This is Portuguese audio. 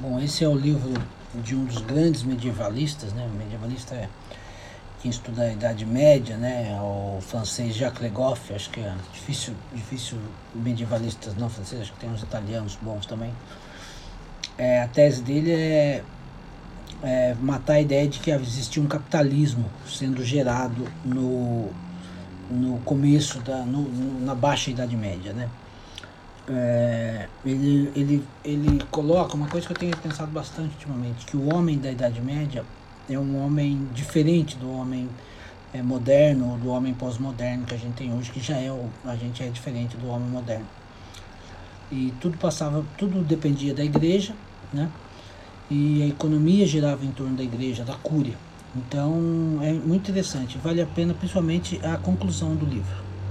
Bom, esse é o livro de um dos grandes medievalistas, né? Medievalista é quem estuda a Idade Média, né? O francês Jacques Le Goff, acho que é difícil, difícil medievalistas não franceses, acho que tem uns italianos bons também. É, a tese dele é, é matar a ideia de que existia um capitalismo sendo gerado no, no começo da no, no, na baixa Idade Média, né? É, ele, ele, ele coloca uma coisa que eu tenho pensado bastante ultimamente, que o homem da Idade Média é um homem diferente do homem é, moderno, do homem pós-moderno que a gente tem hoje, que já é o, a gente é diferente do homem moderno. E tudo passava, tudo dependia da igreja, né? E a economia girava em torno da igreja, da cúria. Então é muito interessante, vale a pena principalmente a conclusão do livro.